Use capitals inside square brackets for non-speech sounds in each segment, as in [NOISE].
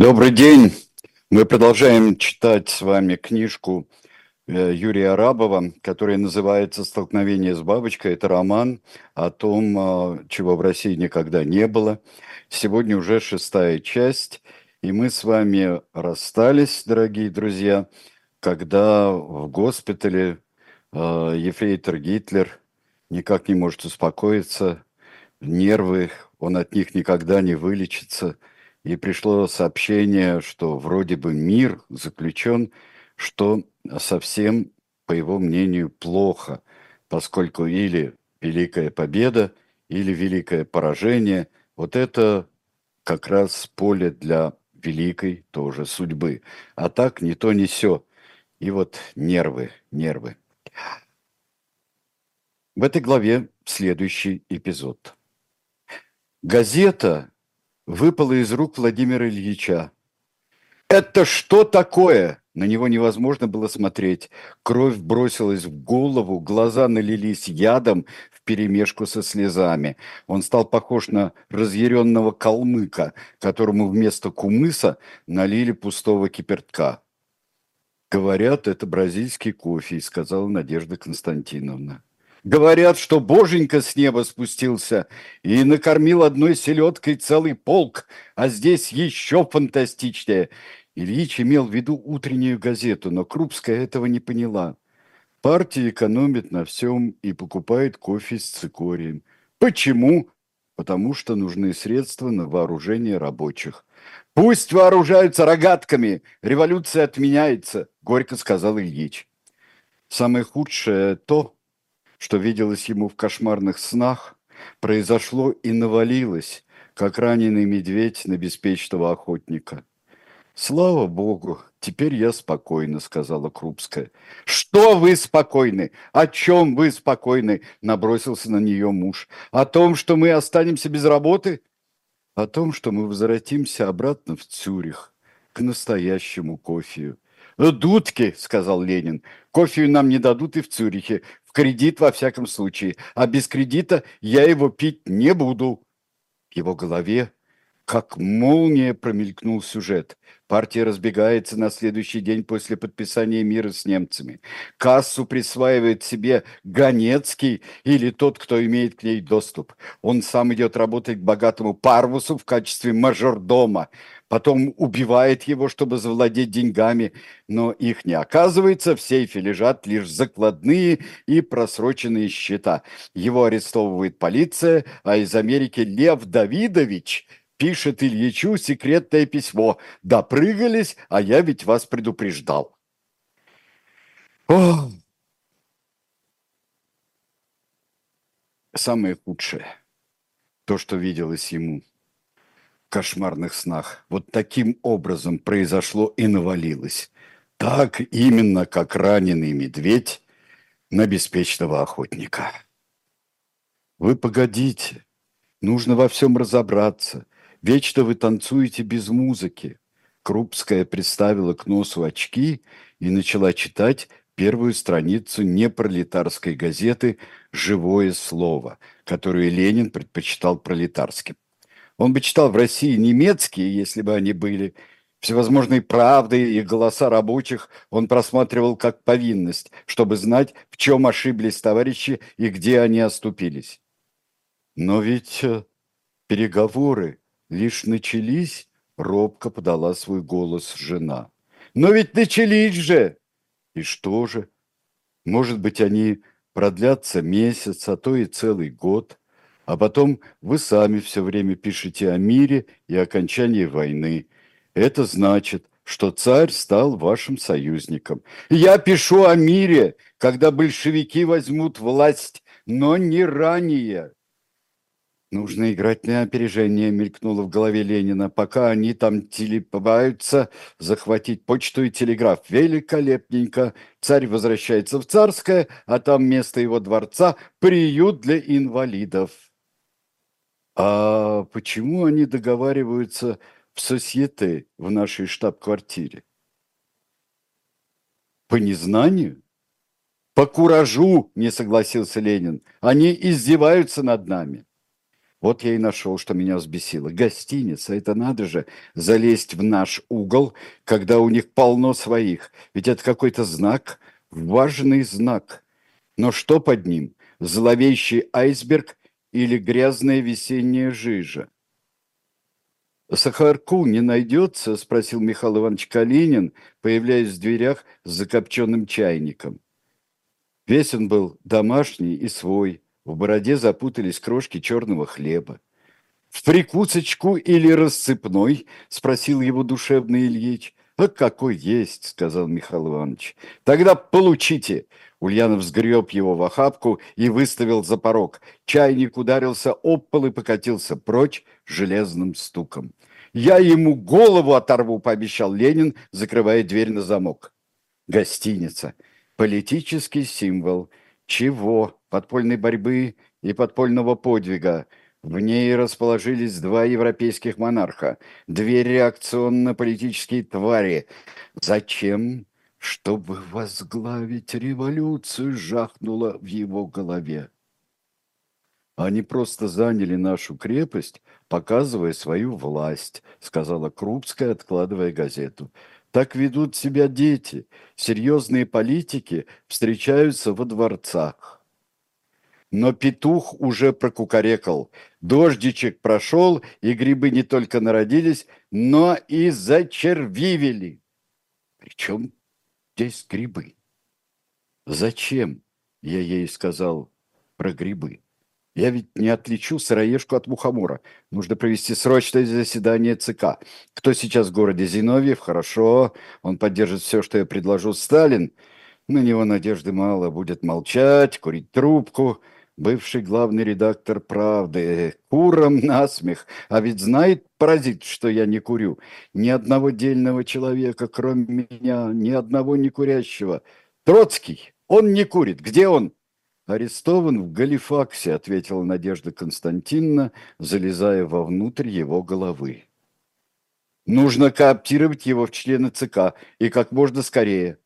Добрый день. Мы продолжаем читать с вами книжку э, Юрия Арабова, которая называется «Столкновение с бабочкой». Это роман о том, а, чего в России никогда не было. Сегодня уже шестая часть, и мы с вами расстались, дорогие друзья, когда в госпитале э, ефрейтор Гитлер никак не может успокоиться, нервы, он от них никогда не вылечится – и пришло сообщение, что вроде бы мир заключен, что совсем, по его мнению, плохо, поскольку или великая победа, или великое поражение, вот это как раз поле для великой тоже судьбы. А так ни то, ни сё. И вот нервы, нервы. В этой главе следующий эпизод. Газета выпало из рук Владимира Ильича. «Это что такое?» На него невозможно было смотреть. Кровь бросилась в голову, глаза налились ядом вперемешку со слезами. Он стал похож на разъяренного калмыка, которому вместо кумыса налили пустого кипертка. «Говорят, это бразильский кофе», — сказала Надежда Константиновна. Говорят, что боженька с неба спустился и накормил одной селедкой целый полк, а здесь еще фантастичнее. Ильич имел в виду утреннюю газету, но Крупская этого не поняла. Партия экономит на всем и покупает кофе с цикорием. Почему? Потому что нужны средства на вооружение рабочих. Пусть вооружаются рогатками, революция отменяется, горько сказал Ильич. Самое худшее то, что виделось ему в кошмарных снах, произошло и навалилось, как раненый медведь на беспечного охотника. «Слава Богу, теперь я спокойна», — сказала Крупская. «Что вы спокойны? О чем вы спокойны?» — набросился на нее муж. «О том, что мы останемся без работы?» «О том, что мы возвратимся обратно в Цюрих, к настоящему кофею». «Дудки», — сказал Ленин, — «кофею нам не дадут и в Цюрихе в кредит во всяком случае, а без кредита я его пить не буду. В его голове как молния промелькнул сюжет. Партия разбегается на следующий день после подписания мира с немцами. Кассу присваивает себе Ганецкий или тот, кто имеет к ней доступ. Он сам идет работать к богатому Парвусу в качестве мажордома потом убивает его, чтобы завладеть деньгами, но их не оказывается, в сейфе лежат лишь закладные и просроченные счета. Его арестовывает полиция, а из Америки Лев Давидович пишет Ильичу секретное письмо. Допрыгались, а я ведь вас предупреждал. О! Самое худшее, то, что виделось ему – кошмарных снах. Вот таким образом произошло и навалилось. Так именно, как раненый медведь на беспечного охотника. Вы погодите, нужно во всем разобраться. Вечно вы танцуете без музыки. Крупская приставила к носу очки и начала читать первую страницу непролетарской газеты «Живое слово», которую Ленин предпочитал пролетарским. Он бы читал в России немецкие, если бы они были. Всевозможные правды и голоса рабочих он просматривал как повинность, чтобы знать, в чем ошиблись товарищи и где они оступились. Но ведь э, переговоры лишь начались, робко подала свой голос жена. Но ведь начались же! И что же? Может быть, они продлятся месяц, а то и целый год а потом вы сами все время пишете о мире и окончании войны. Это значит, что царь стал вашим союзником. Я пишу о мире, когда большевики возьмут власть, но не ранее. Нужно играть на опережение, мелькнуло в голове Ленина. Пока они там телепаются, захватить почту и телеграф. Великолепненько. Царь возвращается в царское, а там вместо его дворца приют для инвалидов. А почему они договариваются в сосьете в нашей штаб-квартире? По незнанию? По куражу, не согласился Ленин. Они издеваются над нами. Вот я и нашел, что меня взбесило. Гостиница, это надо же залезть в наш угол, когда у них полно своих. Ведь это какой-то знак, важный знак. Но что под ним? Зловещий айсберг или грязная весенняя жижа? «Сахарку не найдется?» – спросил Михаил Иванович Калинин, появляясь в дверях с закопченным чайником. Весь он был домашний и свой – в бороде запутались крошки черного хлеба. «В прикусочку или рассыпной?» – спросил его душевный Ильич. «А какой есть!» – сказал Михаил Иванович. «Тогда получите!» Ульянов сгреб его в охапку и выставил за порог. Чайник ударился об пол и покатился прочь железным стуком. «Я ему голову оторву!» – пообещал Ленин, закрывая дверь на замок. Гостиница. Политический символ. Чего? подпольной борьбы и подпольного подвига. В ней расположились два европейских монарха, две реакционно-политические твари. Зачем? Чтобы возглавить революцию, жахнуло в его голове. Они просто заняли нашу крепость, показывая свою власть, сказала Крупская, откладывая газету. Так ведут себя дети. Серьезные политики встречаются во дворцах. Но петух уже прокукарекал. Дождичек прошел, и грибы не только народились, но и зачервивели. Причем здесь грибы? Зачем? Я ей сказал про грибы. Я ведь не отличу сыроежку от мухомора. Нужно провести срочное заседание ЦК. Кто сейчас в городе Зиновьев? Хорошо. Он поддержит все, что я предложу. Сталин? На него надежды мало. Будет молчать, курить трубку бывший главный редактор «Правды», куром насмех. А ведь знает паразит, что я не курю. Ни одного дельного человека, кроме меня, ни одного не курящего. Троцкий, он не курит. Где он? Арестован в Галифаксе, ответила Надежда Константиновна, залезая вовнутрь его головы. Нужно кооптировать его в члены ЦК и как можно скорее.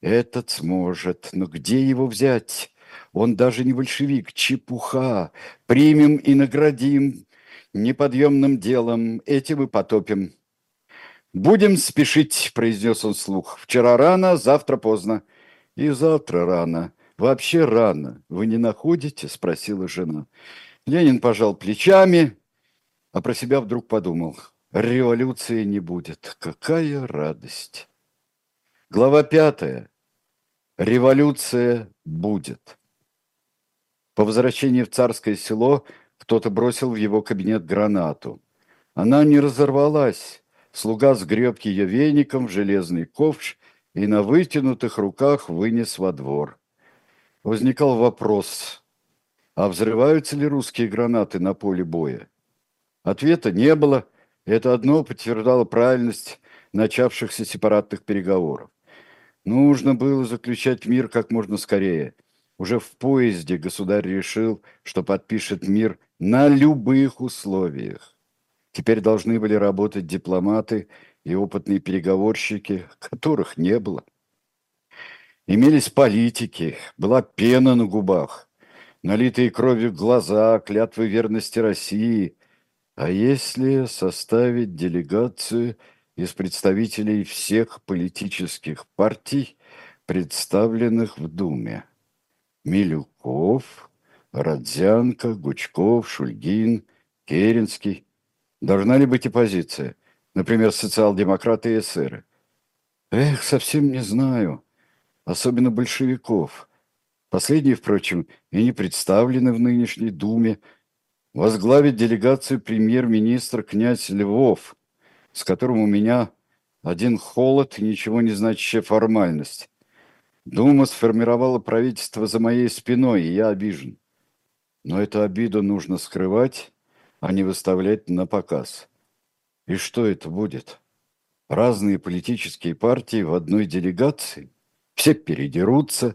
Этот сможет, но где его взять? Он даже не большевик, чепуха. Примем и наградим неподъемным делом, этим и потопим. «Будем спешить», – произнес он слух. «Вчера рано, завтра поздно». «И завтра рано. Вообще рано. Вы не находите?» – спросила жена. Ленин пожал плечами, а про себя вдруг подумал. «Революции не будет. Какая радость!» Глава пятая. Революция будет. По возвращении в царское село кто-то бросил в его кабинет гранату. Она не разорвалась. Слуга сгреб ее веником в железный ковш и на вытянутых руках вынес во двор. Возникал вопрос, а взрываются ли русские гранаты на поле боя? Ответа не было. Это одно подтверждало правильность начавшихся сепаратных переговоров. Нужно было заключать мир как можно скорее – уже в поезде государь решил, что подпишет мир на любых условиях. Теперь должны были работать дипломаты и опытные переговорщики, которых не было. Имелись политики, была пена на губах, налитые кровью глаза, клятвы верности России. А если составить делегацию из представителей всех политических партий, представленных в Думе? Милюков, Родзянко, Гучков, Шульгин, Керенский. Должна ли быть оппозиция? Например, социал-демократы и эсеры. Эх, совсем не знаю. Особенно большевиков. Последние, впрочем, и не представлены в нынешней Думе. Возглавит делегацию премьер-министр князь Львов, с которым у меня один холод и ничего не значащая формальность. Дума сформировала правительство за моей спиной, и я обижен. Но эту обиду нужно скрывать, а не выставлять на показ. И что это будет? Разные политические партии в одной делегации? Все передерутся,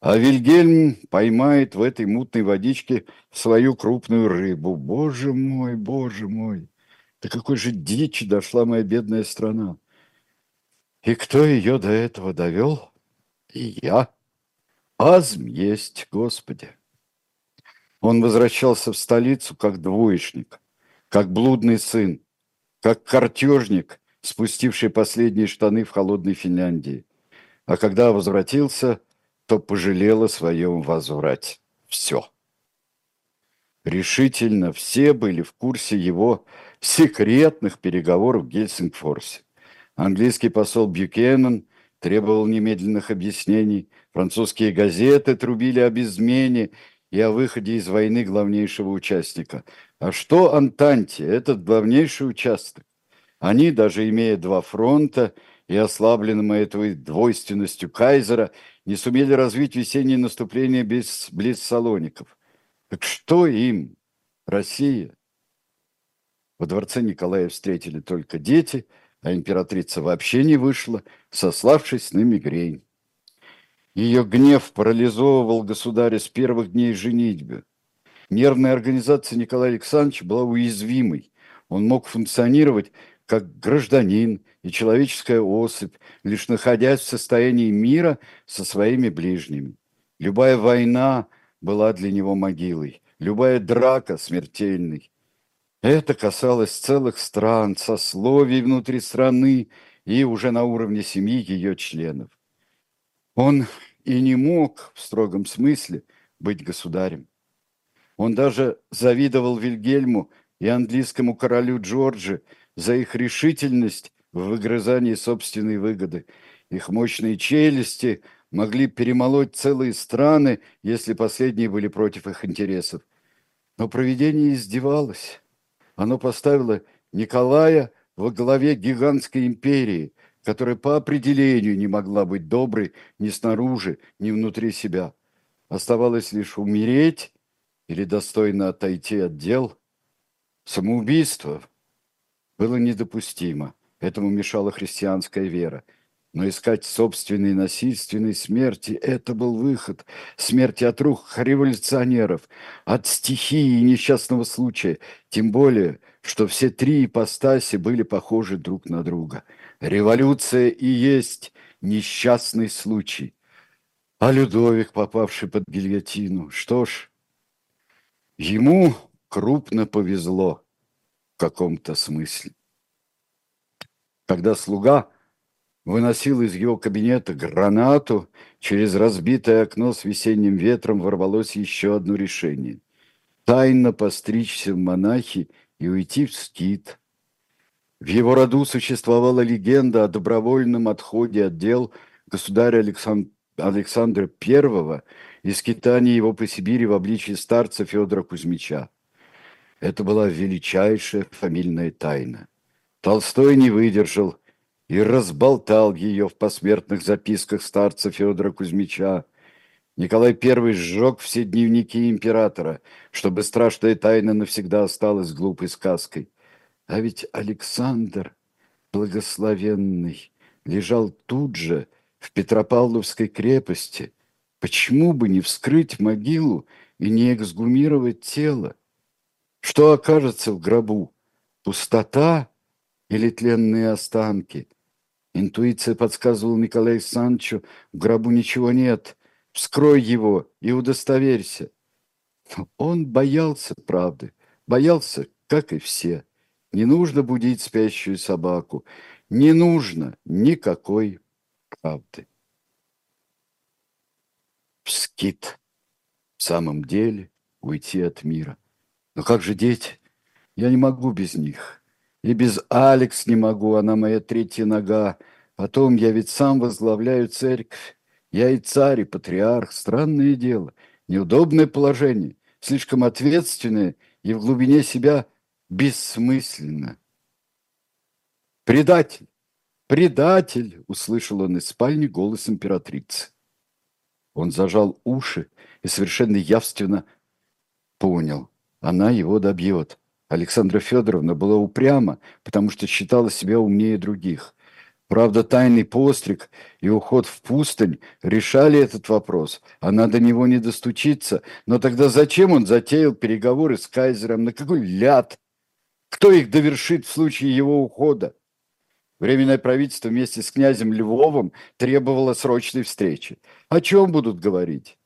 а Вильгельм поймает в этой мутной водичке свою крупную рыбу. Боже мой, боже мой! До какой же дичи дошла моя бедная страна! И кто ее до этого довел? И я. Азм есть, Господи. Он возвращался в столицу как двоечник, как блудный сын, как картежник, спустивший последние штаны в холодной Финляндии. А когда возвратился, то пожалел о своем возврате. Все. Решительно все были в курсе его секретных переговоров в Гельсингфорсе. Английский посол Бьюкенен требовал немедленных объяснений, французские газеты трубили об измене и о выходе из войны главнейшего участника. А что Антанте, этот главнейший участок? Они, даже имея два фронта и ослабленным этой двойственностью Кайзера, не сумели развить весеннее наступление без близ Салоников. Так что им, Россия? Во дворце Николая встретили только дети, а императрица вообще не вышла, сославшись на мигрень. Ее гнев парализовывал государя с первых дней женитьбы. Нервная организация Николая Александровича была уязвимой. Он мог функционировать как гражданин и человеческая особь, лишь находясь в состоянии мира со своими ближними. Любая война была для него могилой, любая драка смертельной. Это касалось целых стран, сословий внутри страны и уже на уровне семьи ее членов. Он и не мог в строгом смысле быть государем. Он даже завидовал Вильгельму и английскому королю Джорджи за их решительность в выгрызании собственной выгоды. Их мощные челюсти могли перемолоть целые страны, если последние были против их интересов. Но провидение издевалось. Оно поставило Николая во главе гигантской империи, которая по определению не могла быть доброй ни снаружи, ни внутри себя. Оставалось лишь умереть или достойно отойти от дел. Самоубийство было недопустимо. Этому мешала христианская вера – но искать собственной насильственной смерти – это был выход. Смерти от рук революционеров, от стихии и несчастного случая. Тем более, что все три ипостаси были похожи друг на друга. Революция и есть несчастный случай. А Людовик, попавший под гильотину, что ж, ему крупно повезло в каком-то смысле. Когда слуга – выносил из его кабинета гранату, через разбитое окно с весенним ветром ворвалось еще одно решение. Тайно постричься в монахи и уйти в скит. В его роду существовала легенда о добровольном отходе от дел государя Александ... Александра I и скитании его по Сибири в обличии старца Федора Кузьмича. Это была величайшая фамильная тайна. Толстой не выдержал – и разболтал ее в посмертных записках старца Федора Кузьмича. Николай I сжег все дневники императора, чтобы страшная тайна навсегда осталась глупой сказкой. А ведь Александр, благословенный, лежал тут же, в Петропавловской крепости. Почему бы не вскрыть могилу и не эксгумировать тело? Что окажется в гробу? Пустота или тленные останки? Интуиция подсказывала Николаю Санчо, в гробу ничего нет, вскрой его и удостоверься. он боялся правды, боялся, как и все. Не нужно будить спящую собаку, не нужно никакой правды. Вскит в самом деле уйти от мира. Но как же дети? Я не могу без них. И без Алекс не могу, она моя третья нога. Потом я ведь сам возглавляю церковь. Я и царь, и патриарх. Странное дело. Неудобное положение. Слишком ответственное и в глубине себя бессмысленно. «Предатель! Предатель!» – услышал он из спальни голос императрицы. Он зажал уши и совершенно явственно понял – она его добьет. Александра Федоровна была упряма, потому что считала себя умнее других. Правда, тайный постриг и уход в пустынь решали этот вопрос. Она до него не достучится. Но тогда зачем он затеял переговоры с кайзером? На какой ляд? Кто их довершит в случае его ухода? Временное правительство вместе с князем Львовым требовало срочной встречи. О чем будут говорить?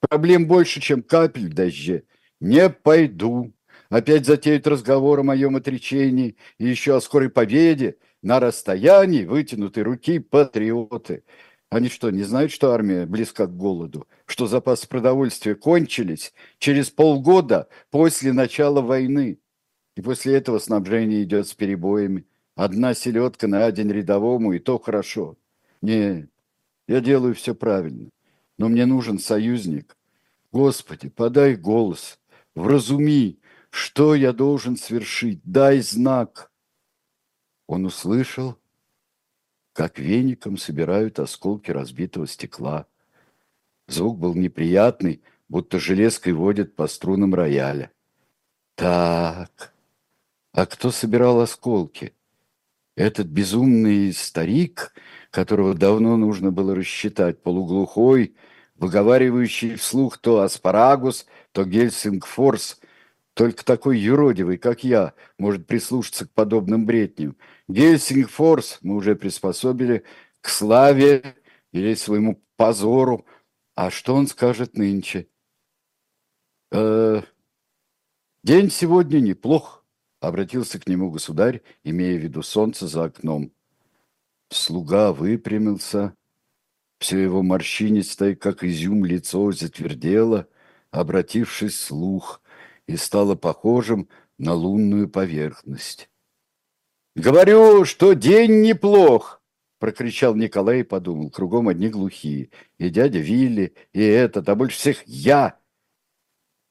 Проблем больше, чем капель в дожде. Не пойду. Опять затеют разговор о моем отречении и еще о скорой победе на расстоянии вытянутой руки патриоты. Они что, не знают, что армия близка к голоду? Что запасы продовольствия кончились через полгода после начала войны? И после этого снабжение идет с перебоями. Одна селедка на день рядовому, и то хорошо. Нет, я делаю все правильно. Но мне нужен союзник. Господи, подай голос, вразуми, что я должен свершить, дай знак. Он услышал, как веником собирают осколки разбитого стекла. Звук был неприятный, будто железкой водят по струнам рояля. Так, а кто собирал осколки? Этот безумный старик, которого давно нужно было рассчитать, полуглухой, выговаривающий вслух то аспарагус, то гельсингфорс, только такой юродивый, как я, может прислушаться к подобным бредням. Гельсингфорс мы уже приспособили к славе или своему позору. А что он скажет нынче? Э, день сегодня неплох, обратился к нему государь, имея в виду солнце за окном. Слуга выпрямился, все его морщинистое, как изюм, лицо затвердело, обратившись слух – и стало похожим на лунную поверхность. «Говорю, что день неплох!» – прокричал Николай и подумал. Кругом одни глухие. И дядя Вилли, и этот, а больше всех я.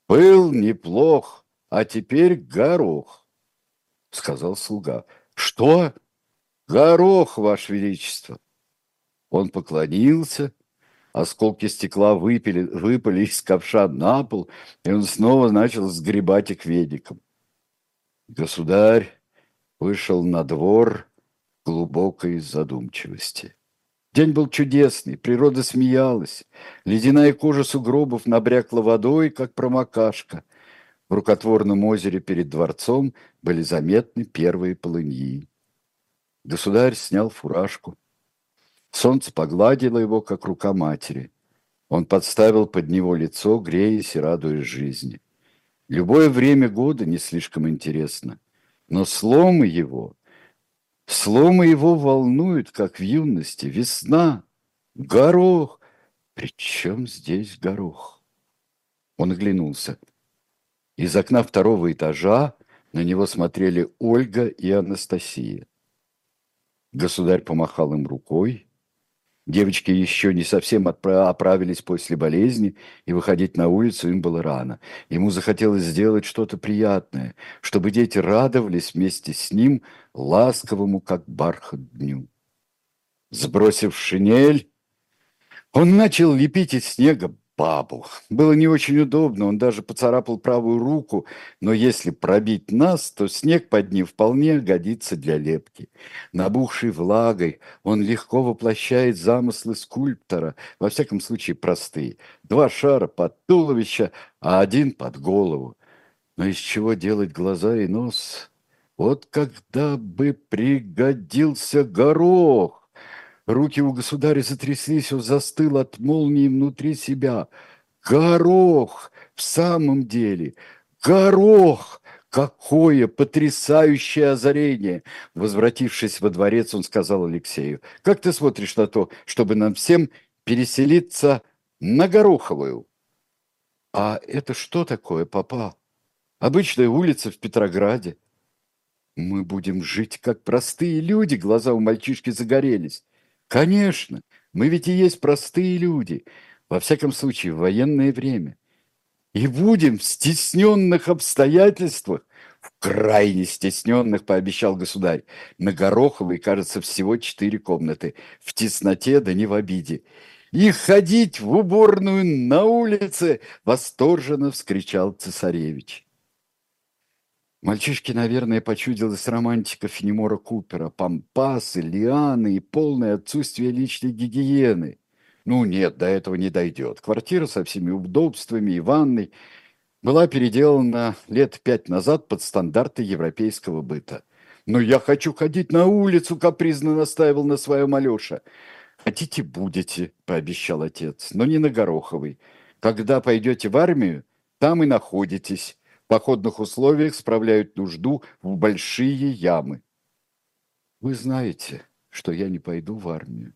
«Был неплох, а теперь горох», – сказал слуга. «Что?» «Горох, Ваше Величество!» Он поклонился осколки стекла выпили, выпали из ковша на пол, и он снова начал сгребать их ведиком. Государь вышел на двор глубокой задумчивости. День был чудесный, природа смеялась. Ледяная кожа сугробов набрякла водой, как промокашка. В рукотворном озере перед дворцом были заметны первые полыньи. Государь снял фуражку, Солнце погладило его, как рука матери. Он подставил под него лицо, греясь и радуясь жизни. Любое время года не слишком интересно, но сломы его, сломы его волнуют, как в юности, весна, горох. Причем здесь горох? Он оглянулся. Из окна второго этажа на него смотрели Ольга и Анастасия. Государь помахал им рукой, Девочки еще не совсем оправились после болезни, и выходить на улицу им было рано. Ему захотелось сделать что-то приятное, чтобы дети радовались вместе с ним ласковому, как бархат, дню. Сбросив шинель, он начал лепить из снега бабу. Было не очень удобно, он даже поцарапал правую руку, но если пробить нас, то снег под ним вполне годится для лепки. Набухший влагой, он легко воплощает замыслы скульптора, во всяком случае простые. Два шара под туловище, а один под голову. Но из чего делать глаза и нос? Вот когда бы пригодился горох! Руки у государя затряслись, он застыл от молнии внутри себя. Горох! В самом деле! Горох! Какое потрясающее озарение! Возвратившись во дворец, он сказал Алексею, как ты смотришь на то, чтобы нам всем переселиться на Гороховую? А это что такое, папа? Обычная улица в Петрограде. Мы будем жить как простые люди, глаза у мальчишки загорелись. Конечно, мы ведь и есть простые люди, во всяком случае, в военное время. И будем в стесненных обстоятельствах, в крайне стесненных, пообещал государь. На Гороховой, кажется, всего четыре комнаты, в тесноте да не в обиде. И ходить в уборную на улице, восторженно вскричал цесаревич. Мальчишке, наверное, почудилась романтика Фенемора Купера, пампасы, лианы и полное отсутствие личной гигиены. Ну нет, до этого не дойдет. Квартира со всеми удобствами и ванной была переделана лет пять назад под стандарты европейского быта. «Но я хочу ходить на улицу», — капризно настаивал на своем Алеша. «Хотите, будете», — пообещал отец, — «но не на Гороховой. Когда пойдете в армию, там и находитесь. Походных условиях справляют нужду в большие ямы. Вы знаете, что я не пойду в армию,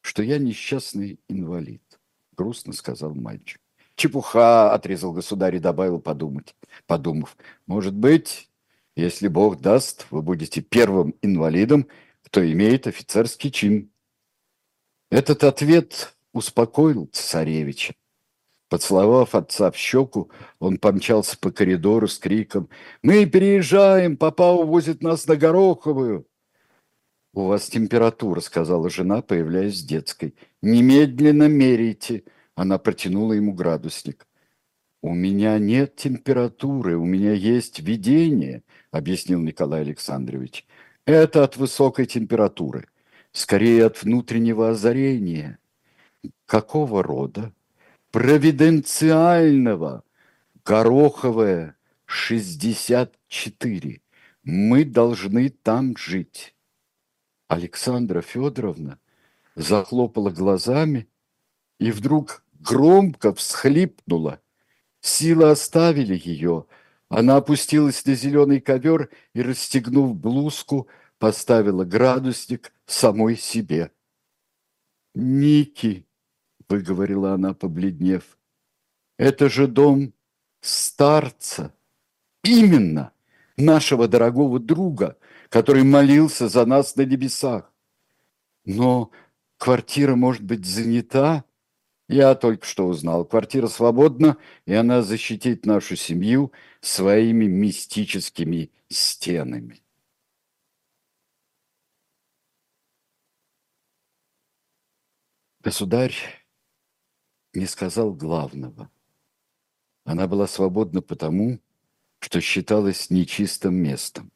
что я несчастный инвалид, грустно сказал мальчик. Чепуха, отрезал государь и добавил подумать, подумав. Может быть, если Бог даст, вы будете первым инвалидом, кто имеет офицерский чин. Этот ответ успокоил царевича. Поцеловав отца в щеку, он помчался по коридору с криком «Мы переезжаем! Папа увозит нас на Гороховую!» «У вас температура», — сказала жена, появляясь с детской. «Немедленно меряйте!» Она протянула ему градусник. «У меня нет температуры, у меня есть видение», — объяснил Николай Александрович. «Это от высокой температуры, скорее от внутреннего озарения». «Какого рода?» «Провиденциального». Гороховая, 64. Мы должны там жить. Александра Федоровна захлопала глазами и вдруг громко всхлипнула. Силы оставили ее. Она опустилась на зеленый ковер и, расстегнув блузку, поставила градусник самой себе. «Ники», — выговорила она, побледнев, — «это же дом старца, именно нашего дорогого друга, который молился за нас на небесах. Но квартира может быть занята, я только что узнал. Квартира свободна, и она защитит нашу семью своими мистическими стенами. Государь не сказал главного. Она была свободна потому, что считалась нечистым местом.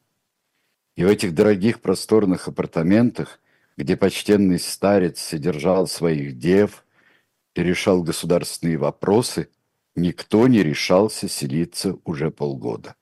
И в этих дорогих просторных апартаментах, где почтенный старец содержал своих дев – и решал государственные вопросы, никто не решался селиться уже полгода.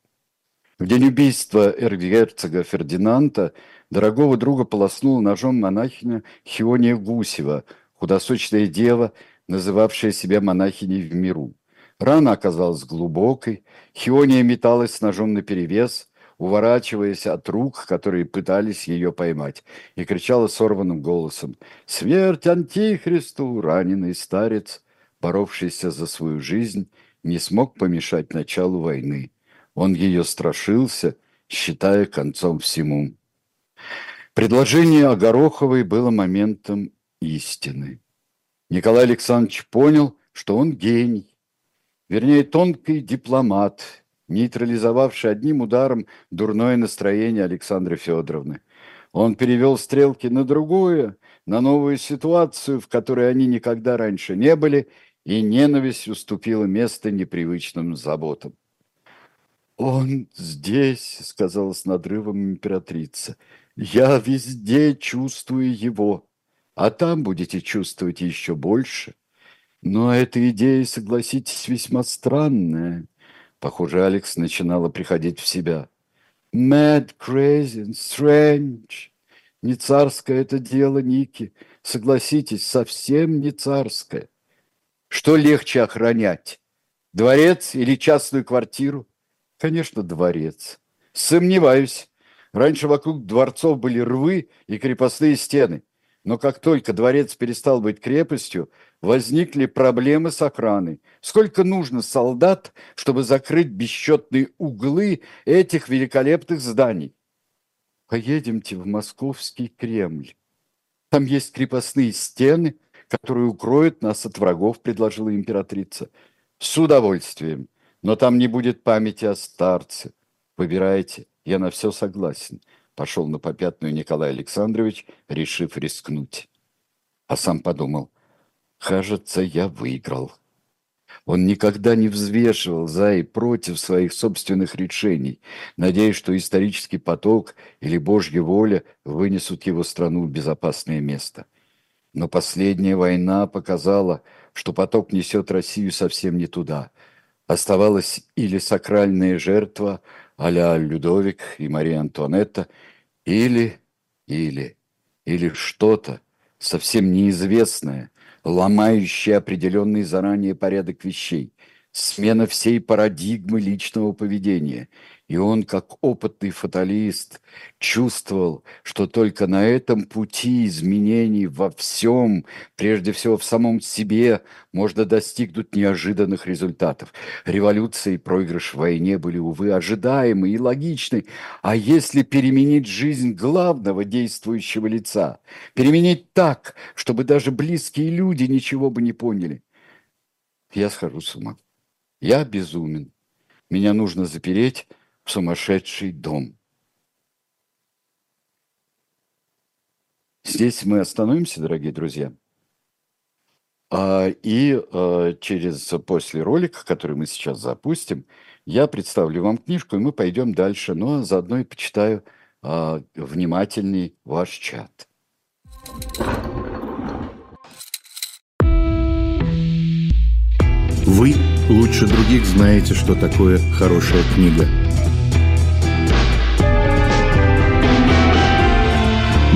В день убийства эрцгерцога Фердинанда дорогого друга полоснула ножом монахиня Хиония Гусева, худосочная дева, называвшая себя монахиней в миру. Рана оказалась глубокой, Хиония металась с ножом наперевес, уворачиваясь от рук, которые пытались ее поймать, и кричала сорванным голосом «Смерть Антихристу!» Раненый старец, боровшийся за свою жизнь, не смог помешать началу войны. Он ее страшился, считая концом всему. Предложение о Гороховой было моментом истины. Николай Александрович понял, что он гений, вернее, тонкий дипломат, нейтрализовавший одним ударом дурное настроение Александры Федоровны. Он перевел стрелки на другую, на новую ситуацию, в которой они никогда раньше не были, и ненависть уступила место непривычным заботам. «Он здесь», — сказала с надрывом императрица. «Я везде чувствую его, а там будете чувствовать еще больше. Но эта идея, согласитесь, весьма странная. Похоже, Алекс начинала приходить в себя. Mad, crazy, strange. Не царское это дело, Ники. Согласитесь, совсем не царское. Что легче охранять? Дворец или частную квартиру? Конечно, дворец. Сомневаюсь. Раньше вокруг дворцов были рвы и крепостные стены. Но как только дворец перестал быть крепостью, возникли проблемы с охраной. Сколько нужно солдат, чтобы закрыть бесчетные углы этих великолепных зданий? Поедемте в московский Кремль. Там есть крепостные стены, которые укроют нас от врагов, предложила императрица. С удовольствием. Но там не будет памяти о старце. Выбирайте. Я на все согласен. Пошел на попятную Николай Александрович, решив рискнуть. А сам подумал, кажется, я выиграл. Он никогда не взвешивал за и против своих собственных решений, надеясь, что исторический поток или Божья воля вынесут его страну в безопасное место. Но последняя война показала, что поток несет Россию совсем не туда. Оставалась или сакральная жертва – а-ля Людовик и Мария Антуанетта, или, или, или что-то совсем неизвестное, ломающее определенный заранее порядок вещей, смена всей парадигмы личного поведения. И он, как опытный фаталист, чувствовал, что только на этом пути изменений во всем, прежде всего в самом себе, можно достигнуть неожиданных результатов. Революция и проигрыш в войне были, увы, ожидаемы и логичны. А если переменить жизнь главного действующего лица, переменить так, чтобы даже близкие люди ничего бы не поняли, я схожу с ума. Я безумен. Меня нужно запереть в сумасшедший дом. Здесь мы остановимся, дорогие друзья. А, и а, через после ролика, который мы сейчас запустим, я представлю вам книжку, и мы пойдем дальше, но заодно и почитаю а, внимательный ваш чат. Вы лучше других знаете, что такое хорошая книга.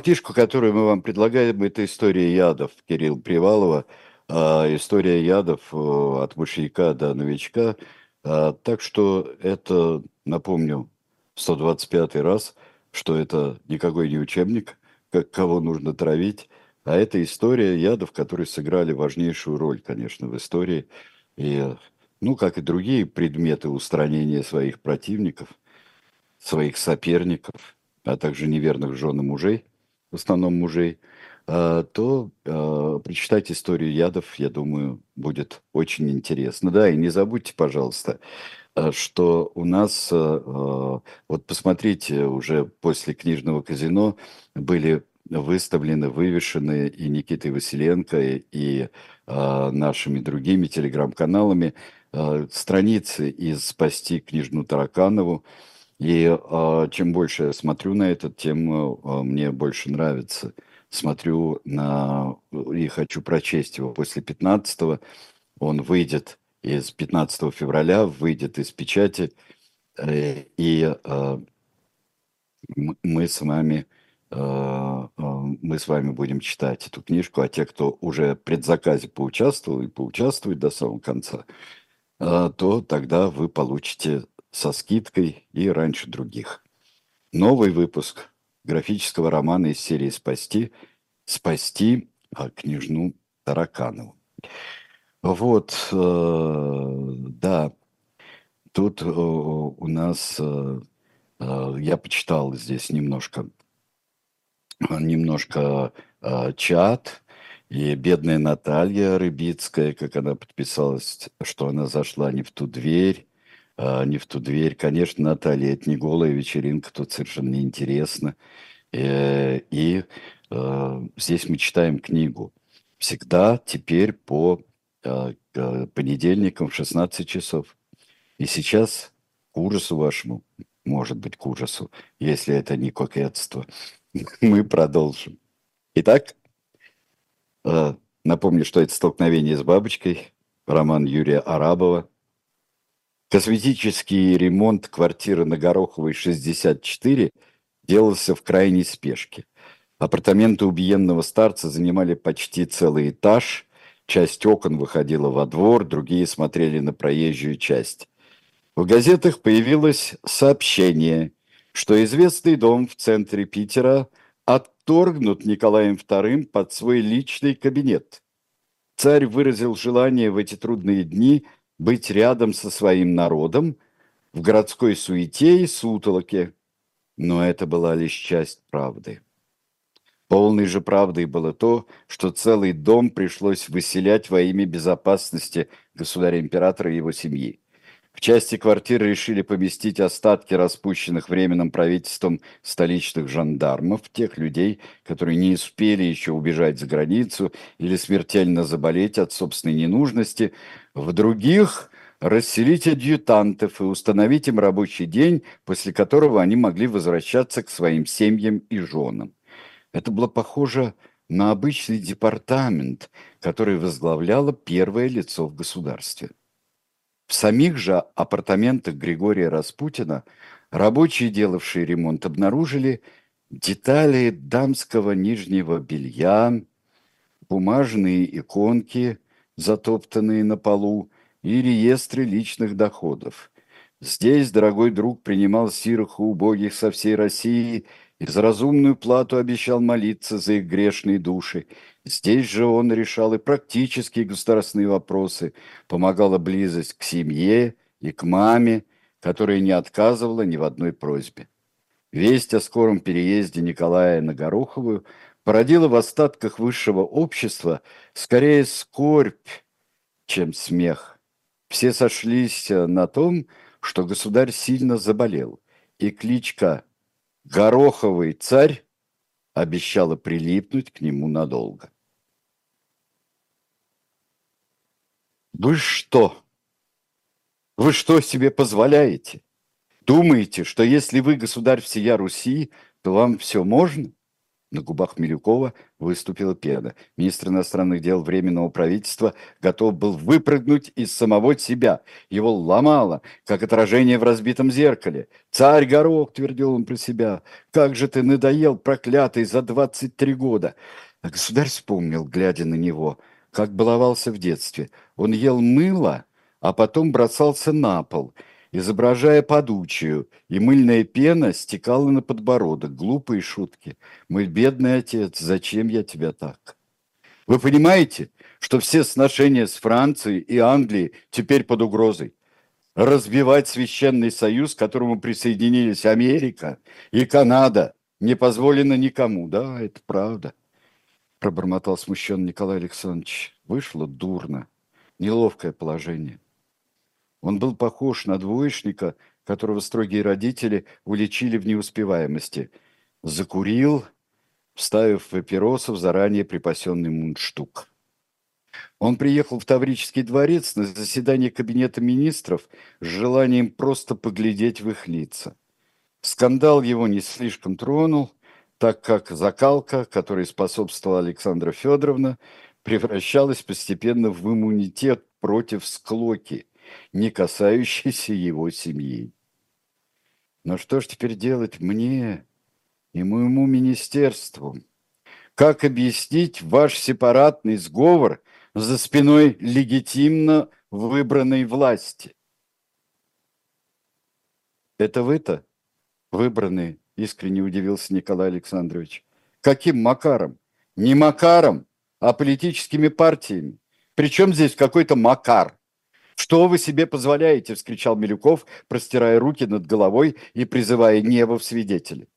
Книжку, которую мы вам предлагаем, это «История ядов» Кирилл Привалова. А, история ядов э, от мышьяка до новичка. А, так что это, напомню, 125 раз, что это никакой не учебник, как кого нужно травить, а это история ядов, которые сыграли важнейшую роль, конечно, в истории. И, ну, как и другие предметы устранения своих противников, своих соперников, а также неверных жен и мужей – в основном мужей, а, то а, прочитать историю ядов, я думаю, будет очень интересно. Да, и не забудьте, пожалуйста, а, что у нас, вот посмотрите, уже после книжного казино были выставлены, вывешены и Никитой Василенко, и нашими другими телеграм-каналами страницы из «Спасти книжную Тараканову», и э, чем больше я смотрю на этот, тем э, мне больше нравится. Смотрю на и хочу прочесть его. После 15 он выйдет из 15 февраля, выйдет из печати, э, и э, мы с вами э, мы с вами будем читать эту книжку, а те, кто уже в предзаказе поучаствовал и поучаствует до самого конца, то тогда вы получите со скидкой и раньше других. Новый выпуск графического романа из серии «Спасти» «Спасти княжну Тараканову». Вот, э, да, тут э, у нас, э, я почитал здесь немножко, немножко чат, и бедная Наталья Рыбицкая, как она подписалась, что она зашла не в ту дверь, а, не в ту дверь. Конечно, Наталья, это не голая вечеринка, тут совершенно неинтересно. Э, и э, здесь мы читаем книгу. Всегда теперь по э, понедельникам в 16 часов. И сейчас к ужасу вашему, может быть, к ужасу, если это не кокетство, [LAUGHS] мы продолжим. Итак, напомню, что это «Столкновение с бабочкой», роман Юрия Арабова – Косметический ремонт квартиры на Гороховой 64 делался в крайней спешке. Апартаменты убиенного старца занимали почти целый этаж, часть окон выходила во двор, другие смотрели на проезжую часть. В газетах появилось сообщение, что известный дом в центре Питера отторгнут Николаем II под свой личный кабинет. Царь выразил желание в эти трудные дни – быть рядом со своим народом в городской суете и сутолоке. Но это была лишь часть правды. Полной же правдой было то, что целый дом пришлось выселять во имя безопасности государя-императора и его семьи. В части квартиры решили поместить остатки распущенных временным правительством столичных жандармов, тех людей, которые не успели еще убежать за границу или смертельно заболеть от собственной ненужности. В других расселить адъютантов и установить им рабочий день, после которого они могли возвращаться к своим семьям и женам. Это было похоже на обычный департамент, который возглавляло первое лицо в государстве. В самих же апартаментах Григория Распутина рабочие, делавшие ремонт, обнаружили детали дамского нижнего белья, бумажные иконки, затоптанные на полу, и реестры личных доходов. Здесь дорогой друг принимал сирых и убогих со всей России и за разумную плату обещал молиться за их грешные души – Здесь же он решал и практические государственные вопросы, помогала близость к семье и к маме, которая не отказывала ни в одной просьбе. Весть о скором переезде Николая на Гороховую породила в остатках высшего общества скорее скорбь, чем смех. Все сошлись на том, что государь сильно заболел, и кличка «Гороховый царь» обещала прилипнуть к нему надолго. Вы что? Вы что себе позволяете? Думаете, что если вы государь всея Руси, то вам все можно? На губах Милюкова выступила пена. Министр иностранных дел Временного правительства готов был выпрыгнуть из самого себя. Его ломало, как отражение в разбитом зеркале. «Царь Горох!» – твердил он про себя. «Как же ты надоел, проклятый, за 23 года!» А государь вспомнил, глядя на него, как баловался в детстве. Он ел мыло, а потом бросался на пол – изображая подучию, и мыльная пена стекала на подбородок. Глупые шутки. Мой бедный отец, зачем я тебя так? Вы понимаете, что все сношения с Францией и Англией теперь под угрозой? Разбивать священный союз, к которому присоединились Америка и Канада, не позволено никому. Да, это правда. Пробормотал смущенный Николай Александрович. Вышло дурно. Неловкое положение. Он был похож на двоечника, которого строгие родители уличили в неуспеваемости. Закурил, вставив в папиросов заранее припасенный мундштук. Он приехал в Таврический дворец на заседание Кабинета министров с желанием просто поглядеть в их лица. Скандал его не слишком тронул, так как закалка, которой способствовала Александра Федоровна, превращалась постепенно в иммунитет против склоки – не касающийся его семьи. Но что ж теперь делать мне и моему министерству? Как объяснить ваш сепаратный сговор за спиной легитимно выбранной власти? Это вы-то выбранные, искренне удивился Николай Александрович. Каким макаром? Не макаром, а политическими партиями. Причем здесь какой-то макар? «Что вы себе позволяете?» – вскричал Милюков, простирая руки над головой и призывая небо в свидетели.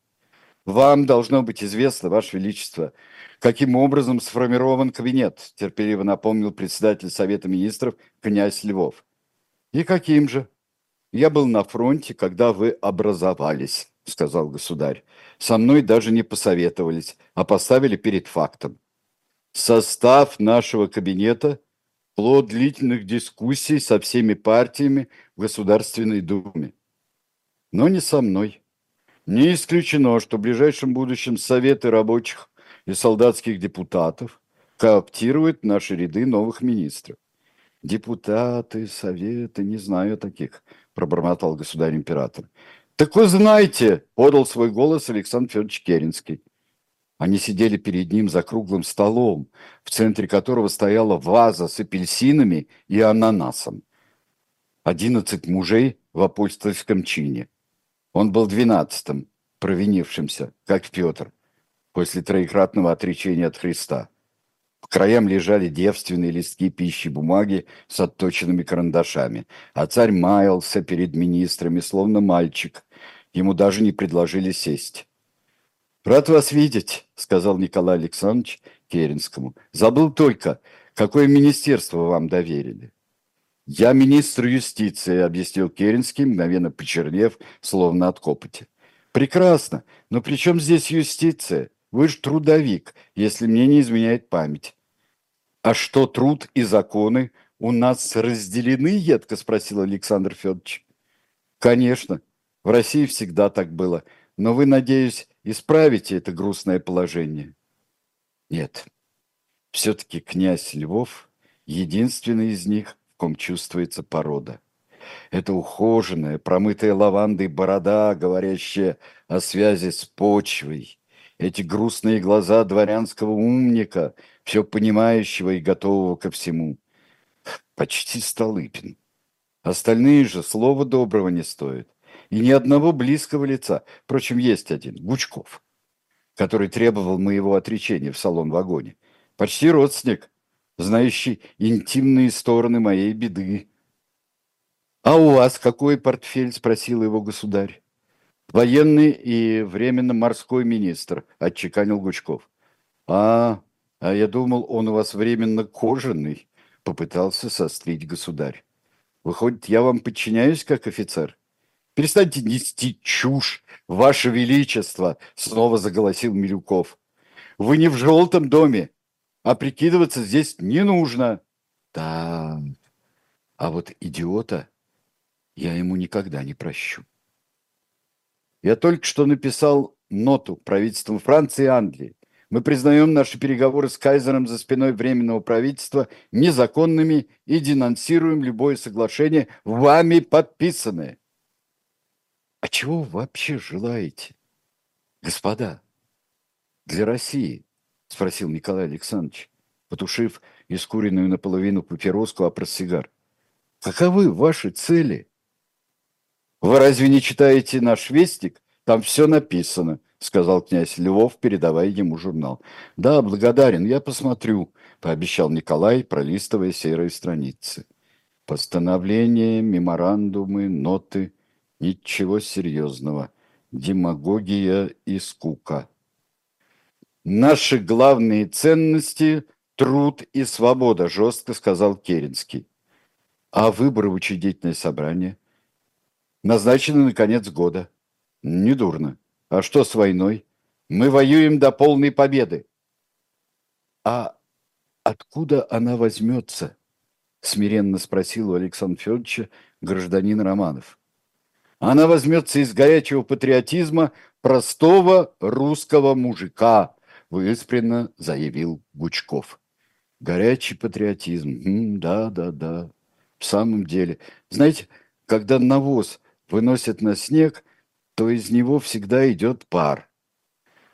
«Вам должно быть известно, Ваше Величество, каким образом сформирован кабинет», – терпеливо напомнил председатель Совета Министров князь Львов. «И каким же?» «Я был на фронте, когда вы образовались», – сказал государь. «Со мной даже не посоветовались, а поставили перед фактом. Состав нашего кабинета – плод длительных дискуссий со всеми партиями в Государственной Думе. Но не со мной. Не исключено, что в ближайшем будущем Советы рабочих и солдатских депутатов кооптируют наши ряды новых министров. Депутаты, советы, не знаю таких, пробормотал государь-император. Так вы знаете, подал свой голос Александр Федорович Керенский. Они сидели перед ним за круглым столом, в центре которого стояла ваза с апельсинами и ананасом. Одиннадцать мужей в апостольском чине. Он был двенадцатым, провинившимся, как Петр, после троекратного отречения от Христа. По краям лежали девственные листки пищи бумаги с отточенными карандашами, а царь маялся перед министрами, словно мальчик, Ему даже не предложили сесть. «Рад вас видеть», — сказал Николай Александрович Керенскому. «Забыл только, какое министерство вам доверили». «Я министр юстиции», — объяснил Керенский, мгновенно почернев, словно от копоти. «Прекрасно, но при чем здесь юстиция? Вы же трудовик, если мне не изменяет память». «А что труд и законы у нас разделены?» — едко спросил Александр Федорович. «Конечно, в России всегда так было, но вы, надеюсь, исправите это грустное положение». «Нет, все-таки князь Львов единственный из них, в ком чувствуется порода. Это ухоженная, промытая лавандой борода, говорящая о связи с почвой. Эти грустные глаза дворянского умника, все понимающего и готового ко всему. Почти Столыпин. Остальные же слова доброго не стоят. И ни одного близкого лица. Впрочем, есть один, Гучков, который требовал моего отречения в салон-вагоне. Почти родственник, знающий интимные стороны моей беды. «А у вас какой портфель?» – спросил его государь. «Военный и временно морской министр», – отчеканил Гучков. «А, а я думал, он у вас временно кожаный», – попытался сострить государь. «Выходит, я вам подчиняюсь как офицер?» «Перестаньте нести чушь, ваше величество!» – снова заголосил Милюков. «Вы не в желтом доме, а прикидываться здесь не нужно. Да, а вот идиота я ему никогда не прощу. Я только что написал ноту правительству Франции и Англии. Мы признаем наши переговоры с Кайзером за спиной Временного правительства незаконными и денонсируем любое соглашение, вами подписанное. А чего вы вообще желаете, господа, для России? спросил Николай Александрович, потушив искуренную наполовину папироску, а. Каковы ваши цели? Вы разве не читаете наш вестник? Там все написано, сказал князь Львов, передавая ему журнал. Да, благодарен, я посмотрю, пообещал Николай, пролистывая серые страницы. Постановления, меморандумы, ноты, ничего серьезного. Демагогия и скука. Наши главные ценности – труд и свобода, жестко сказал Керенский. А выборы в учредительное собрание? Назначены на конец года. Недурно. А что с войной? Мы воюем до полной победы. А откуда она возьмется? Смиренно спросил у Александра Федоровича гражданин Романов. Она возьмется из горячего патриотизма простого русского мужика, выспренно заявил Гучков. Горячий патриотизм. да, да, да. В самом деле. Знаете, когда навоз выносят на снег, то из него всегда идет пар.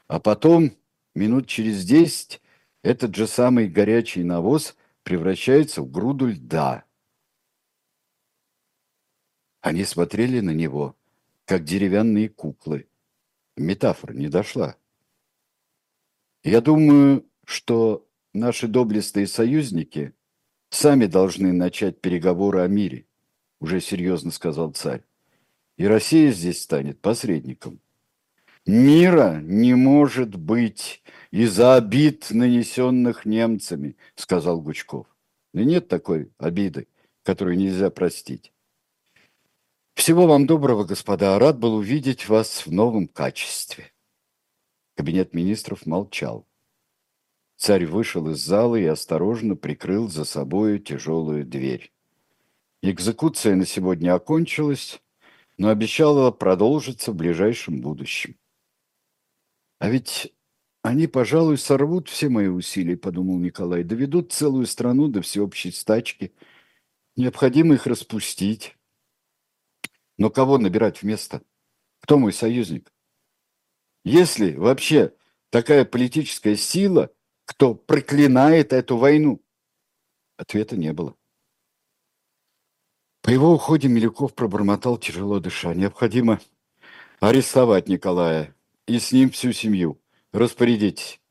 А потом, минут через десять, этот же самый горячий навоз превращается в груду льда. Они смотрели на него, как деревянные куклы. Метафора не дошла. Я думаю, что наши доблестные союзники сами должны начать переговоры о мире, уже серьезно сказал царь. И Россия здесь станет посредником. Мира не может быть из-за обид, нанесенных немцами, сказал Гучков. Но нет такой обиды, которую нельзя простить. Всего вам доброго, господа. Рад был увидеть вас в новом качестве. Кабинет министров молчал. Царь вышел из зала и осторожно прикрыл за собою тяжелую дверь. Экзекуция на сегодня окончилась, но обещала продолжиться в ближайшем будущем. А ведь они, пожалуй, сорвут все мои усилия, подумал Николай, доведут целую страну до всеобщей стачки. Необходимо их распустить. Но кого набирать вместо? Кто мой союзник? Если вообще такая политическая сила, кто проклинает эту войну? Ответа не было. По его уходе Милюков пробормотал, тяжело дыша. Необходимо арестовать Николая и с ним всю семью. Распорядитесь.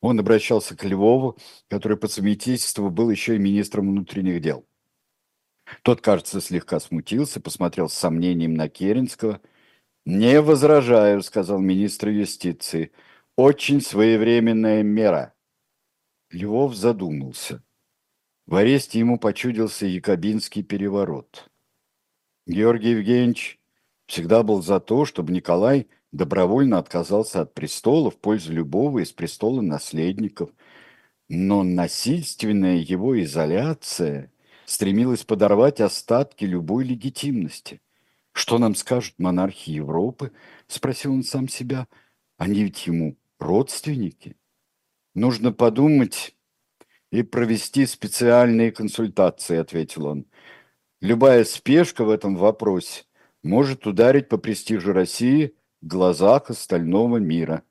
Он обращался к Львову, который по совместительству был еще и министром внутренних дел. Тот, кажется, слегка смутился, посмотрел с сомнением на Керенского – Не возражаю, сказал министр юстиции. Очень своевременная мера. Львов задумался. В аресте ему почудился якобинский переворот. Георгий Евгеньевич всегда был за то, чтобы Николай добровольно отказался от престола в пользу любого из престола наследников. Но насильственная его изоляция стремилась подорвать остатки любой легитимности. Что нам скажут монархи Европы? Спросил он сам себя. Они ведь ему родственники. Нужно подумать и провести специальные консультации, ответил он. Любая спешка в этом вопросе может ударить по престижу России в глазах остального мира.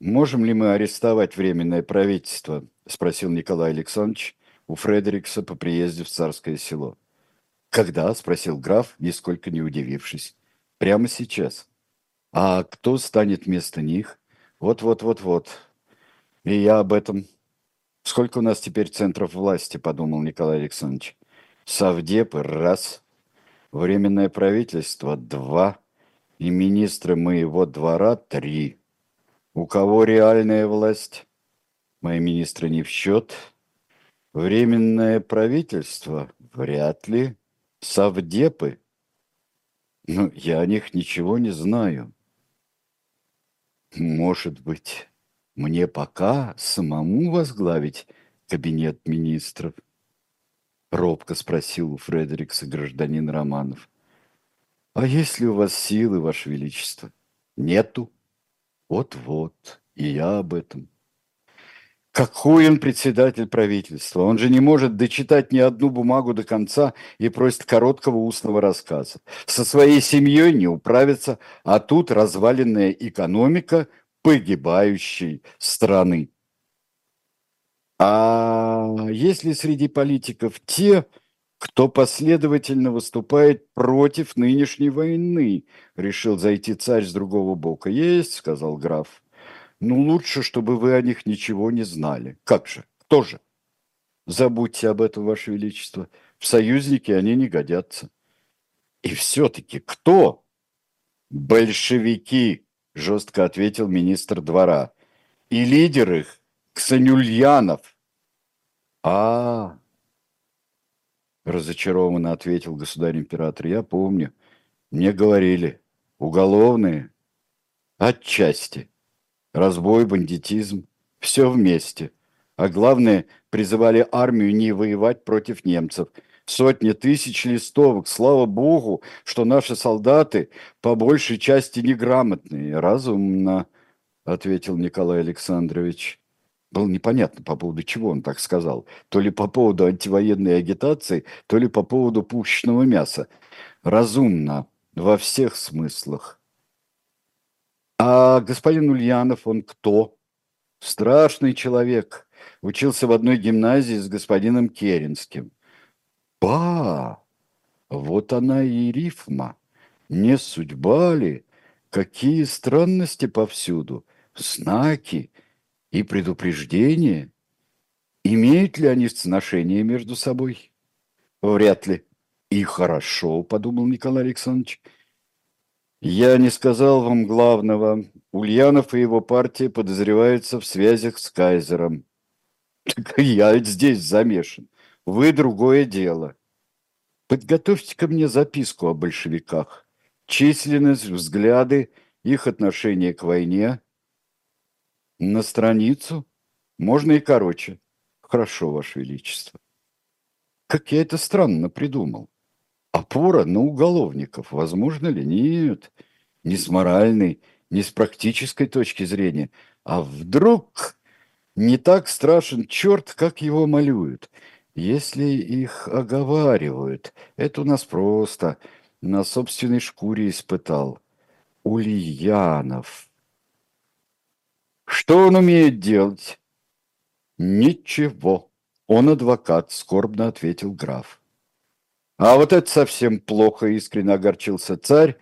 «Можем ли мы арестовать Временное правительство?» – спросил Николай Александрович у Фредерикса по приезде в Царское село. «Когда?» – спросил граф, нисколько не удивившись. «Прямо сейчас». «А кто станет вместо них?» «Вот-вот-вот-вот. И я об этом...» «Сколько у нас теперь центров власти?» – подумал Николай Александрович. «Совдепы – раз. Временное правительство – два. И министры моего двора – три. У кого реальная власть? Мои министры не в счет. Временное правительство? Вряд ли совдепы. Но я о них ничего не знаю. Может быть, мне пока самому возглавить кабинет министров? Робко спросил у Фредерикса гражданин Романов. А есть ли у вас силы, Ваше Величество? Нету. Вот-вот, и я об этом. Какой он председатель правительства? Он же не может дочитать ни одну бумагу до конца и просит короткого устного рассказа. Со своей семьей не управится, а тут разваленная экономика погибающей страны. А есть ли среди политиков те, кто последовательно выступает против нынешней войны? Решил зайти царь с другого бока. Есть, сказал граф. Ну, лучше, чтобы вы о них ничего не знали. Как же? Кто же? Забудьте об этом, Ваше Величество. В союзники они не годятся. И все-таки кто? Большевики, жестко ответил министр двора. И лидер их Ксанюльянов. А, разочарованно ответил государь-император. Я помню. Мне говорили. Уголовные. Отчасти разбой, бандитизм, все вместе. А главное, призывали армию не воевать против немцев. Сотни тысяч листовок. Слава богу, что наши солдаты по большей части неграмотные. Разумно, ответил Николай Александрович. Было непонятно, по поводу чего он так сказал. То ли по поводу антивоенной агитации, то ли по поводу пушечного мяса. Разумно во всех смыслах. А господин Ульянов, он кто? Страшный человек. Учился в одной гимназии с господином Керенским. Ба! Вот она и рифма. Не судьба ли? Какие странности повсюду. Знаки и предупреждения. Имеют ли они сношение между собой? Вряд ли. И хорошо, подумал Николай Александрович. Я не сказал вам главного. Ульянов и его партия подозреваются в связях с Кайзером. [LAUGHS] Так я здесь замешан. Вы другое дело. Подготовьте ко мне записку о большевиках. Численность, взгляды, их отношение к войне. На страницу? Можно и короче. Хорошо, Ваше Величество. Как я это странно придумал. Опора на уголовников, возможно ли? Нет, не с моральной, не с практической точки зрения. А вдруг не так страшен черт, как его малюют? Если их оговаривают, это у нас просто на собственной шкуре испытал. Ульянов. Что он умеет делать? Ничего. Он адвокат, скорбно ответил граф. А вот это совсем плохо, искренне огорчился царь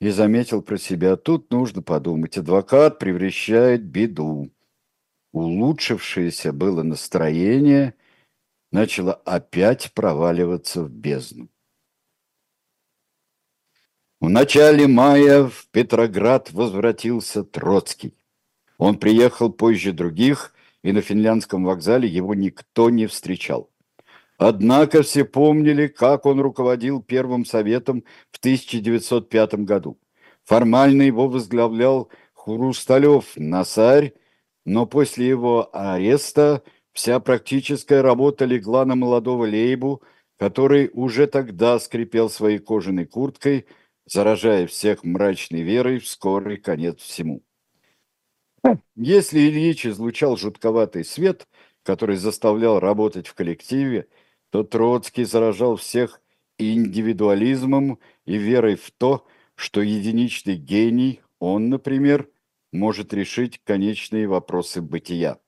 и заметил про себя. Тут нужно подумать, адвокат превращает беду. Улучшившееся было настроение начало опять проваливаться в бездну. В начале мая в Петроград возвратился Троцкий. Он приехал позже других, и на финляндском вокзале его никто не встречал. Однако все помнили, как он руководил Первым Советом в 1905 году. Формально его возглавлял Хрусталев Насарь, но после его ареста вся практическая работа легла на молодого Лейбу, который уже тогда скрипел своей кожаной курткой, заражая всех мрачной верой в скорый конец всему. Если Ильич излучал жутковатый свет, который заставлял работать в коллективе, то Троцкий заражал всех индивидуализмом и верой в то, что единичный гений, он, например, может решить конечные вопросы бытия.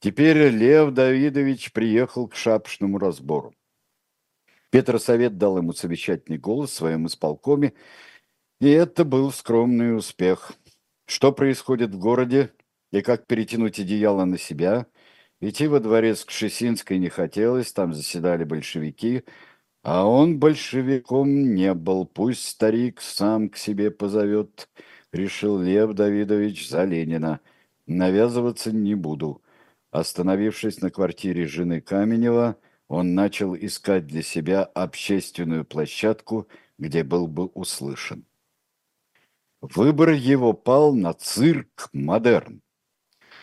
Теперь Лев Давидович приехал к шапшному разбору. Петросовет дал ему совещательный голос в своем исполкоме, и это был скромный успех. Что происходит в городе и как перетянуть одеяло на себя – Идти во дворец к Шесинской не хотелось, там заседали большевики, а он большевиком не был. Пусть старик сам к себе позовет, решил Лев Давидович за Ленина. Навязываться не буду. Остановившись на квартире жены Каменева, он начал искать для себя общественную площадку, где был бы услышан. Выбор его пал на цирк «Модерн».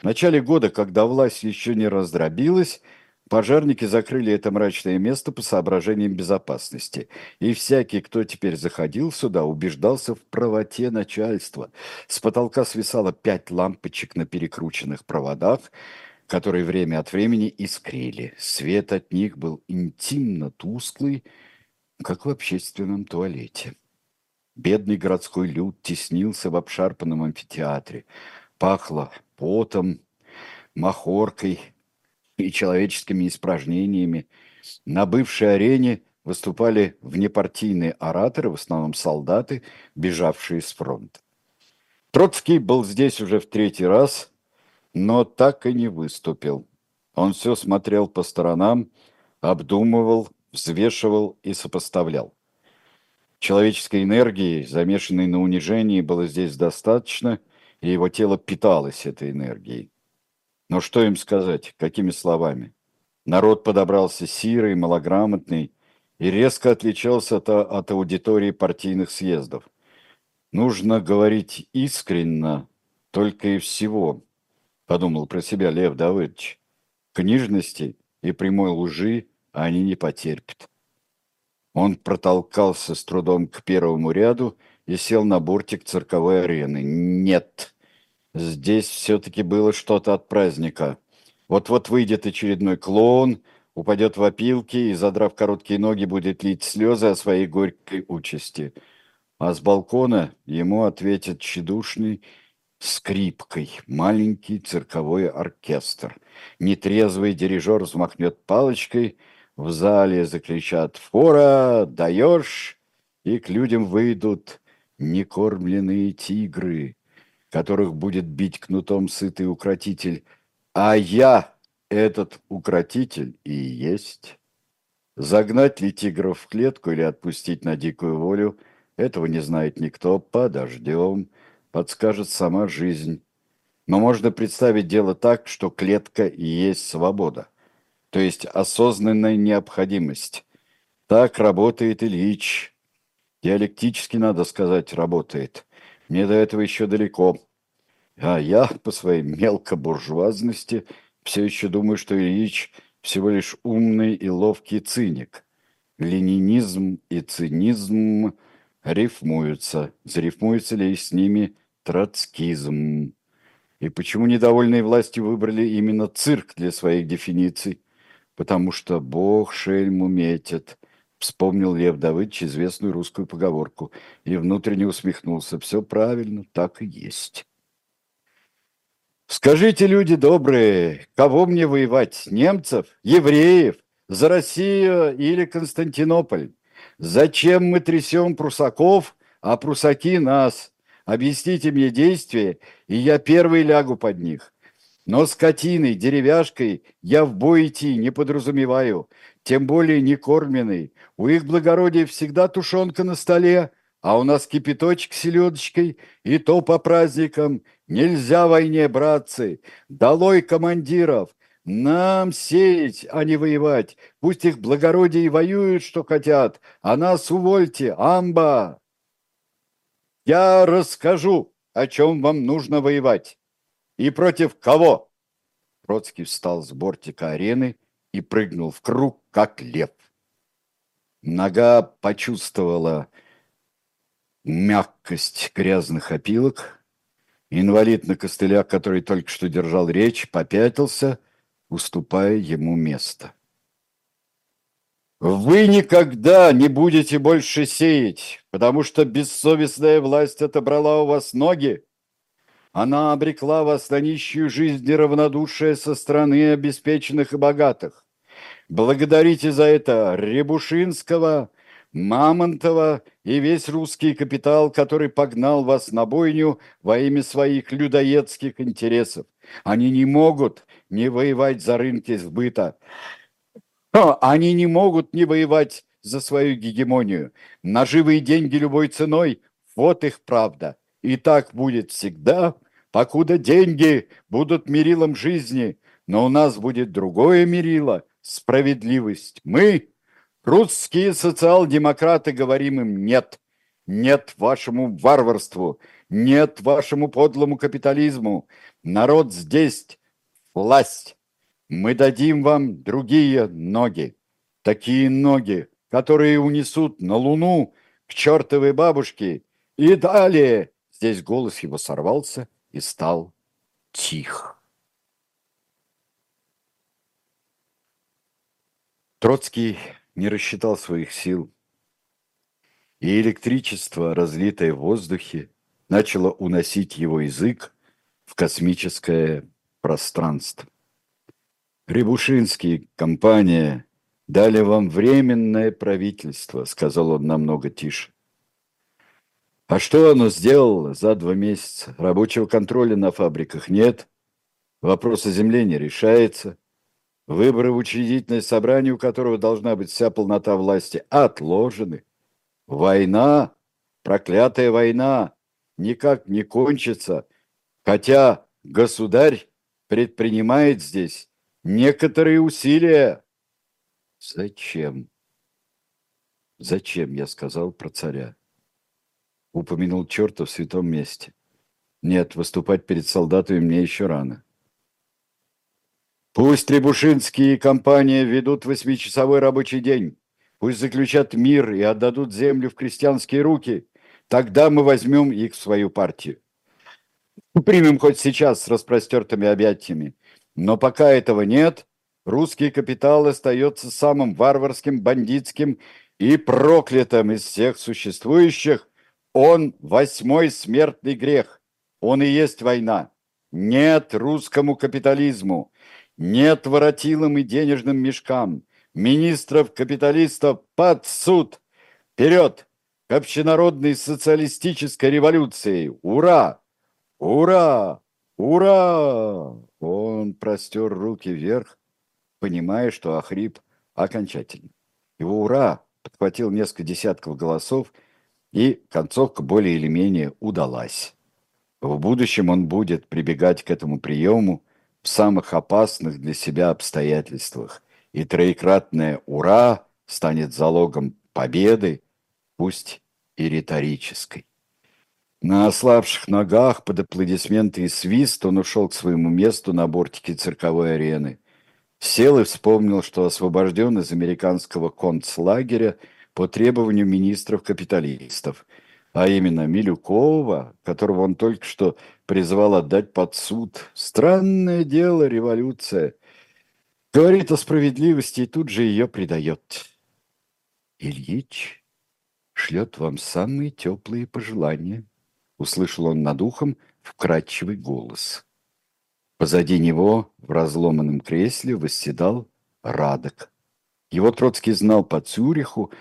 Начале года, когда власть еще не раздробилась, пожарники закрыли это мрачное место по соображениям безопасности. И всякий, кто теперь заходил сюда, убеждался в правоте начальства. С потолка свисало пять лампочек на перекрученных проводах, которые время от времени искрили. Свет от них был интимно тусклый, как в общественном туалете. Бедный городской люд теснился в обшарпанном амфитеатре. Пахло потом, махоркой и человеческими испражнениями. На бывшей арене выступали внепартийные ораторы, в основном солдаты, бежавшие с фронта. Троцкий был здесь уже в третий раз, но так и не выступил. Он все смотрел по сторонам, обдумывал, взвешивал и сопоставлял. Человеческой энергии, замешанной на унижении, было здесь достаточно – и его тело питалось этой энергией. Но что им сказать, какими словами? Народ подобрался сирый, малограмотный и резко отличался от, от аудитории партийных съездов. Нужно говорить искренно, только и всего, подумал про себя Лев Давыдович. Книжности и прямой лжи они не потерпят. Он протолкался с трудом к первому ряду и сел на бортик цирковой арены. Нет, здесь все-таки было что-то от праздника. Вот-вот выйдет очередной клоун, упадет в опилки и, задрав короткие ноги, будет лить слезы о своей горькой участи. А с балкона ему ответит тщедушный скрипкой маленький цирковой оркестр. Нетрезвый дирижер взмахнет палочкой, в зале закричат «Фора! Даешь!» и к людям выйдут некормленные тигры, которых будет бить кнутом сытый укротитель, а я этот укротитель и есть. Загнать ли тигров в клетку или отпустить на дикую волю, этого не знает никто, подождем, подскажет сама жизнь. Но можно представить дело так, что клетка и есть свобода, то есть осознанная необходимость. Так работает Ильич, Диалектически, надо сказать, работает. Мне до этого еще далеко. А я по своей мелкобуржуазности все еще думаю, что Ильич всего лишь умный и ловкий циник. Ленинизм и цинизм рифмуются. Зарифмуется ли с ними троцкизм? И почему недовольные властью выбрали именно цирк для своих дефиниций? Потому что Бог шельму метит – Вспомнил Лев Давыдович известную русскую поговорку и внутренне усмехнулся. Все правильно, так и есть. Скажите, люди добрые, кого мне воевать? Немцев? Евреев? За Россию или Константинополь? Зачем мы трясем прусаков, а прусаки нас? Объясните мне действия, и я первый лягу под них. Но скотиной, деревяшкой я в бой идти не подразумеваю тем более не кормленный. У их благородия всегда тушенка на столе, а у нас кипяточек с селедочкой, и то по праздникам. Нельзя войне, братцы, долой командиров, нам сеять, а не воевать. Пусть их благородие воюют, что хотят, а нас увольте, амба. Я расскажу, о чем вам нужно воевать и против кого. Троцкий встал с бортика арены и прыгнул в круг, как лев. Нога почувствовала мягкость грязных опилок. Инвалид на костылях, который только что держал речь, попятился, уступая ему место. Вы никогда не будете больше сеять, потому что бессовестная власть отобрала у вас ноги. Она обрекла вас на нищую жизнь и равнодушие со стороны обеспеченных и богатых. Благодарите за это Рябушинского, Мамонтова и весь русский капитал, который погнал вас на бойню во имя своих людоедских интересов. Они не могут не воевать за рынки сбыта. Они не могут не воевать за свою гегемонию. Наживые деньги любой ценой – вот их правда. И так будет всегда, покуда деньги будут мерилом жизни. Но у нас будет другое мерило – справедливость. Мы, русские социал-демократы, говорим им «нет». Нет вашему варварству, нет вашему подлому капитализму. Народ здесь – власть. Мы дадим вам другие ноги, такие ноги, которые унесут на Луну к чертовой бабушке. И далее здесь голос его сорвался и стал тих. Троцкий не рассчитал своих сил, и электричество, разлитое в воздухе, начало уносить его язык в космическое пространство. Рябушинский, компания, дали вам временное правительство, сказал он намного тише. А что оно сделало за два месяца? Рабочего контроля на фабриках нет. Вопрос о земле не решается. Выборы в учредительное собрание, у которого должна быть вся полнота власти, отложены. Война, проклятая война, никак не кончится, хотя государь предпринимает здесь некоторые усилия. Зачем? Зачем, я сказал про царя. Упомянул черта в святом месте. Нет, выступать перед солдатами мне еще рано. Пусть Требушинские и компания ведут восьмичасовой рабочий день. Пусть заключат мир и отдадут землю в крестьянские руки. Тогда мы возьмем их в свою партию. Примем хоть сейчас с распростертыми объятиями. Но пока этого нет, русский капитал остается самым варварским, бандитским и проклятым из всех существующих. Он восьмой смертный грех. Он и есть война. Нет русскому капитализму. Нет воротилам и денежным мешкам. Министров-капиталистов под суд. Вперед! К общенародной социалистической революции! Ура! Ура! Ура! Он простер руки вверх, понимая, что охрип окончательно. Его «Ура!» подхватил несколько десятков голосов, и концовка более или менее удалась. В будущем он будет прибегать к этому приему в самых опасных для себя обстоятельствах, и троекратное «Ура!» станет залогом победы, пусть и риторической. На ослабших ногах под аплодисменты и свист он ушел к своему месту на бортике цирковой арены. Сел и вспомнил, что освобожден из американского концлагеря по требованию министров-капиталистов, а именно Милюкова, которого он только что призвал отдать под суд. Странное дело революция. Говорит о справедливости и тут же ее предает. Ильич шлет вам самые теплые пожелания. Услышал он над ухом вкрадчивый голос. Позади него в разломанном кресле восседал Радок. Его Троцкий знал по Цюриху,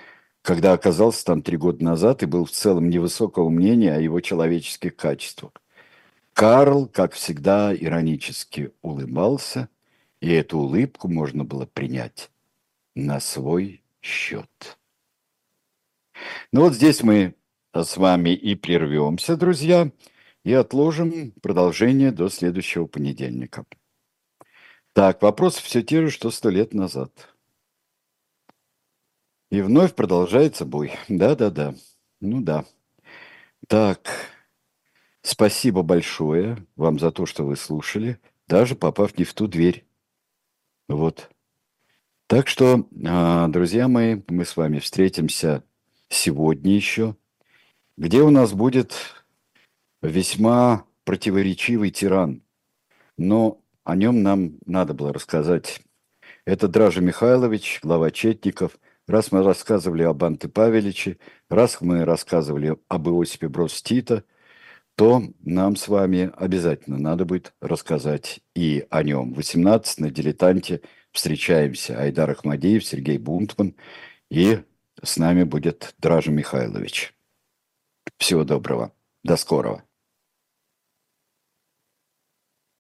когда оказался там три года назад и был в целом невысокого мнения о его человеческих качествах. Карл, как всегда, иронически улыбался, и эту улыбку можно было принять на свой счет. Ну вот здесь мы с вами и прервемся, друзья, и отложим продолжение до следующего понедельника. Так, вопрос все те же, что сто лет назад. И вновь продолжается бой. Да-да-да. Ну да. Так, спасибо большое вам за то, что вы слушали, даже попав не в ту дверь. Вот. Так что, а, друзья мои, мы с вами встретимся сегодня еще, где у нас будет весьма противоречивый тиран. Но о нем нам надо было рассказать. Это Дража Михайлович, глава Четников. Раз мы рассказывали об Анте Павеличе, раз мы рассказывали об Иосипе Брос Тита, то нам с вами обязательно надо будет рассказать и о нем. 18 на «Дилетанте» встречаемся. Айдар Ахмадеев, Сергей Бунтман и с нами будет Дража Михайлович. Всего доброго. До скорого.